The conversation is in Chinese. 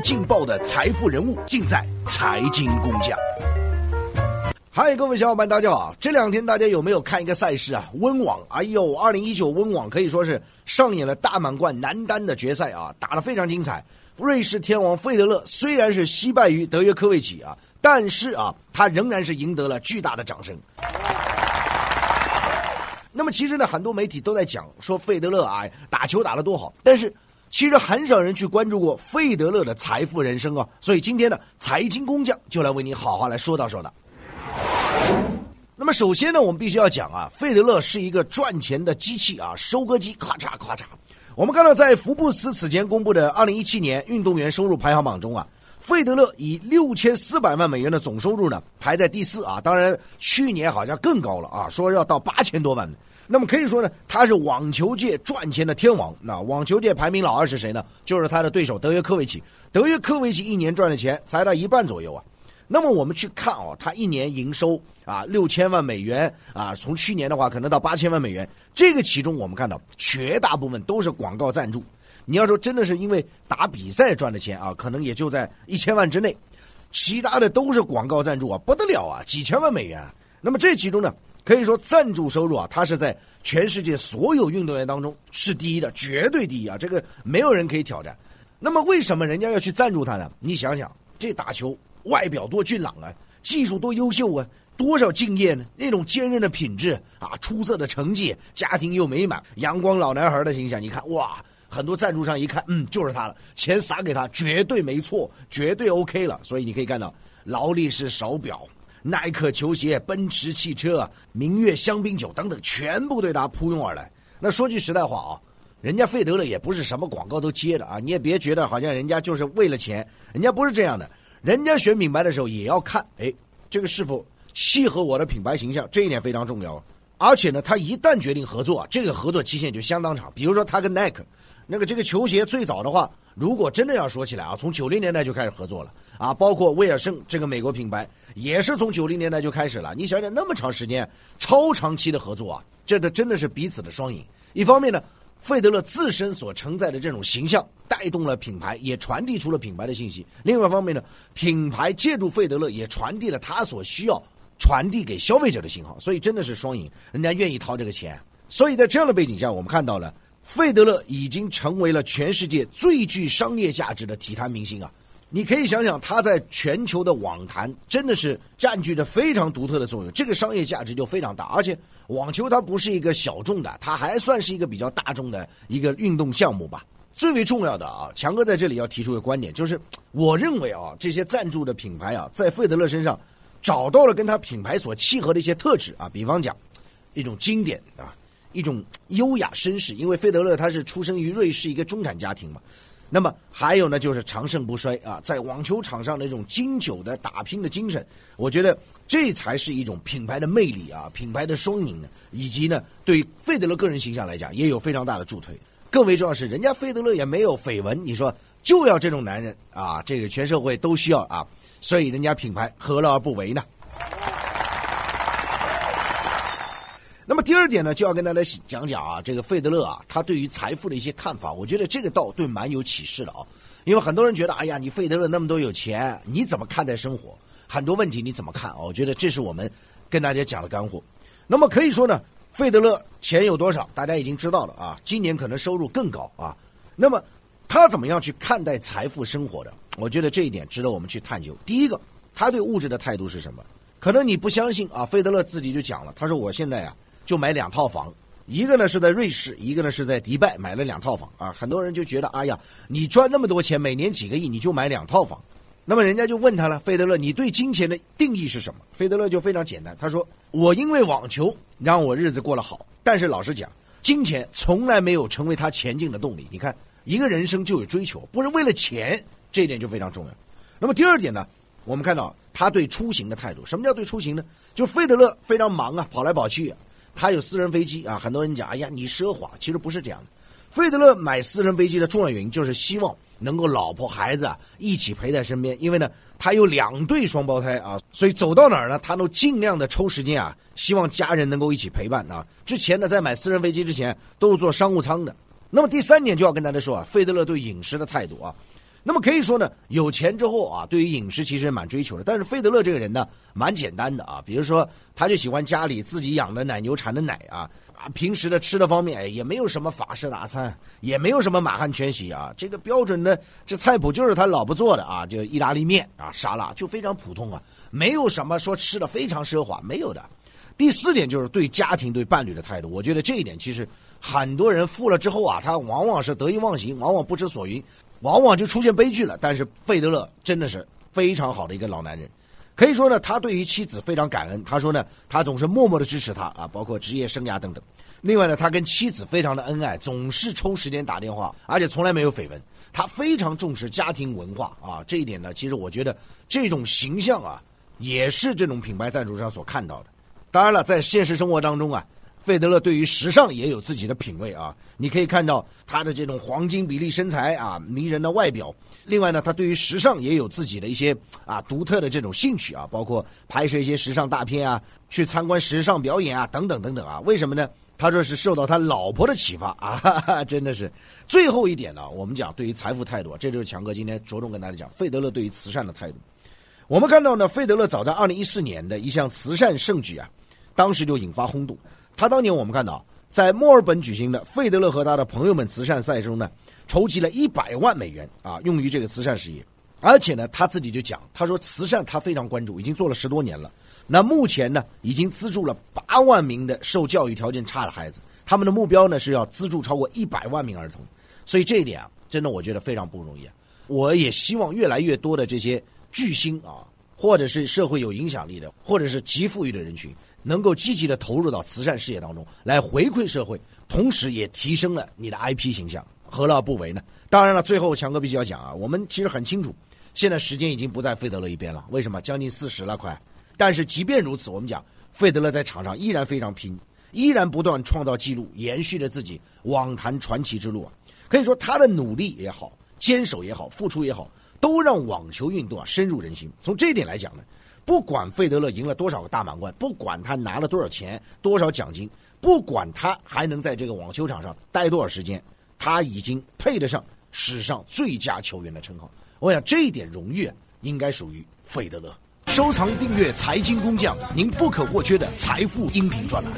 劲爆的财富人物，尽在财经工匠。嗨，各位小伙伴，大家好！这两天大家有没有看一个赛事啊？温网，哎呦，二零一九温网可以说是上演了大满贯男单的决赛啊，打得非常精彩。瑞士天王费德勒虽然是惜败于德约科维奇啊，但是啊，他仍然是赢得了巨大的掌声。那么其实呢，很多媒体都在讲说费德勒啊打球打得多好，但是其实很少人去关注过费德勒的财富人生啊。所以今天呢，财经工匠就来为你好好来说道说道。那么首先呢，我们必须要讲啊，费德勒是一个赚钱的机器啊，收割机，咔嚓咔嚓。我们看到在福布斯此前公布的二零一七年运动员收入排行榜中啊，费德勒以六千四百万美元的总收入呢排在第四啊。当然去年好像更高了啊，说要到八千多万。那么可以说呢，他是网球界赚钱的天王。那网球界排名老二是谁呢？就是他的对手德约科维奇。德约科维奇一年赚的钱才到一半左右啊。那么我们去看哦，他一年营收啊六千万美元啊，从去年的话可能到八千万美元，这个其中我们看到绝大部分都是广告赞助。你要说真的是因为打比赛赚的钱啊，可能也就在一千万之内，其他的都是广告赞助啊，不得了啊，几千万美元。那么这其中呢，可以说赞助收入啊，它是在全世界所有运动员当中是第一的，绝对第一啊，这个没有人可以挑战。那么为什么人家要去赞助他呢？你想想，这打球。外表多俊朗啊，技术多优秀啊，多少敬业呢？那种坚韧的品质啊，出色的成绩，家庭又美满，阳光老男孩的形象，你看哇，很多赞助商一看，嗯，就是他了，钱撒给他绝对没错，绝对 OK 了。所以你可以看到，劳力士手表、耐克球鞋、奔驰汽车、明月香槟酒等等，全部对他扑拥而来。那说句实在话啊，人家费德勒也不是什么广告都接的啊，你也别觉得好像人家就是为了钱，人家不是这样的。人家选品牌的时候也要看，哎，这个是否契合我的品牌形象，这一点非常重要。而且呢，他一旦决定合作，这个合作期限就相当长。比如说，他跟耐克，那个这个球鞋最早的话，如果真的要说起来啊，从九零年代就开始合作了啊，包括威尔胜这个美国品牌也是从九零年代就开始了。你想想，那么长时间，超长期的合作啊，这的真的是彼此的双赢。一方面呢。费德勒自身所承载的这种形象，带动了品牌，也传递出了品牌的信息。另外一方面呢，品牌借助费德勒，也传递了他所需要传递给消费者的信号。所以真的是双赢，人家愿意掏这个钱。所以在这样的背景下，我们看到了费德勒已经成为了全世界最具商业价值的体坛明星啊。你可以想想，他在全球的网坛真的是占据着非常独特的作用，这个商业价值就非常大。而且网球它不是一个小众的，它还算是一个比较大众的一个运动项目吧。最为重要的啊，强哥在这里要提出一个观点，就是我认为啊，这些赞助的品牌啊，在费德勒身上找到了跟他品牌所契合的一些特质啊，比方讲一种经典啊，一种优雅绅士，因为费德勒他是出生于瑞士一个中产家庭嘛。那么还有呢，就是长盛不衰啊，在网球场上那种经久的打拼的精神，我觉得这才是一种品牌的魅力啊，品牌的双赢呢，以及呢，对费德勒个人形象来讲也有非常大的助推。更为重要是，人家费德勒也没有绯闻，你说就要这种男人啊，这个全社会都需要啊，所以人家品牌何乐而不为呢？那么第二点呢，就要跟大家讲讲啊，这个费德勒啊，他对于财富的一些看法。我觉得这个倒对蛮有启示的啊，因为很多人觉得，哎呀，你费德勒那么多有钱，你怎么看待生活？很多问题你怎么看？我觉得这是我们跟大家讲的干货。那么可以说呢，费德勒钱有多少，大家已经知道了啊，今年可能收入更高啊。那么他怎么样去看待财富生活的？我觉得这一点值得我们去探究。第一个，他对物质的态度是什么？可能你不相信啊，费德勒自己就讲了，他说我现在啊。就买两套房，一个呢是在瑞士，一个呢是在迪拜，买了两套房啊。很多人就觉得，哎呀，你赚那么多钱，每年几个亿，你就买两套房。那么人家就问他了，费德勒，你对金钱的定义是什么？费德勒就非常简单，他说：“我因为网球让我日子过得好，但是老实讲，金钱从来没有成为他前进的动力。你看，一个人生就有追求，不是为了钱，这一点就非常重要。那么第二点呢，我们看到他对出行的态度。什么叫对出行呢？就费德勒非常忙啊，跑来跑去。他有私人飞机啊，很多人讲，哎呀，你奢华，其实不是这样的。费德勒买私人飞机的重要原因就是希望能够老婆孩子一起陪在身边，因为呢，他有两对双胞胎啊，所以走到哪儿呢，他都尽量的抽时间啊，希望家人能够一起陪伴啊。之前呢，在买私人飞机之前都是坐商务舱的。那么第三点就要跟大家说啊，费德勒对饮食的态度啊，那么可以说呢，有钱之后啊，对于饮食其实蛮追求的。但是费德勒这个人呢，蛮简单的啊，比如说他就喜欢家里自己养的奶牛产的奶啊啊，平时的吃的方面也没有什么法式大餐，也没有什么满汉全席啊，这个标准的这菜谱就是他老婆做的啊，就意大利面啊沙拉就非常普通啊，没有什么说吃的非常奢华，没有的。第四点就是对家庭对伴侣的态度，我觉得这一点其实很多人富了之后啊，他往往是得意忘形，往往不知所云。往往就出现悲剧了。但是费德勒真的是非常好的一个老男人，可以说呢，他对于妻子非常感恩。他说呢，他总是默默的支持他啊，包括职业生涯等等。另外呢，他跟妻子非常的恩爱，总是抽时间打电话，而且从来没有绯闻。他非常重视家庭文化啊，这一点呢，其实我觉得这种形象啊，也是这种品牌赞助商所看到的。当然了，在现实生活当中啊。费德勒对于时尚也有自己的品味啊，你可以看到他的这种黄金比例身材啊，迷人的外表。另外呢，他对于时尚也有自己的一些啊独特的这种兴趣啊，包括拍摄一些时尚大片啊，去参观时尚表演啊，等等等等啊。为什么呢？他说是受到他老婆的启发啊，哈哈，真的是。最后一点呢，我们讲对于财富态度，这就是强哥今天着重跟大家讲费德勒对于慈善的态度。我们看到呢，费德勒早在二零一四年的一项慈善盛举啊，当时就引发轰动。他当年我们看到，在墨尔本举行的费德勒和他的朋友们慈善赛中呢，筹集了一百万美元啊，用于这个慈善事业。而且呢，他自己就讲，他说慈善他非常关注，已经做了十多年了。那目前呢，已经资助了八万名的受教育条件差的孩子，他们的目标呢是要资助超过一百万名儿童。所以这一点啊，真的我觉得非常不容易。我也希望越来越多的这些巨星啊，或者是社会有影响力的，或者是极富裕的人群。能够积极的投入到慈善事业当中来回馈社会，同时也提升了你的 IP 形象，何乐不为呢？当然了，最后强哥必须要讲啊，我们其实很清楚，现在时间已经不在费德勒一边了。为什么？将近四十了，快。但是即便如此，我们讲费德勒在场上依然非常拼，依然不断创造记录，延续着自己网坛传奇之路啊。可以说他的努力也好，坚守也好，付出也好，都让网球运动啊深入人心。从这一点来讲呢。不管费德勒赢了多少个大满贯，不管他拿了多少钱、多少奖金，不管他还能在这个网球场上待多少时间，他已经配得上史上最佳球员的称号。我想这一点荣誉啊应该属于费德勒。收藏订阅财经工匠，您不可或缺的财富音频专栏。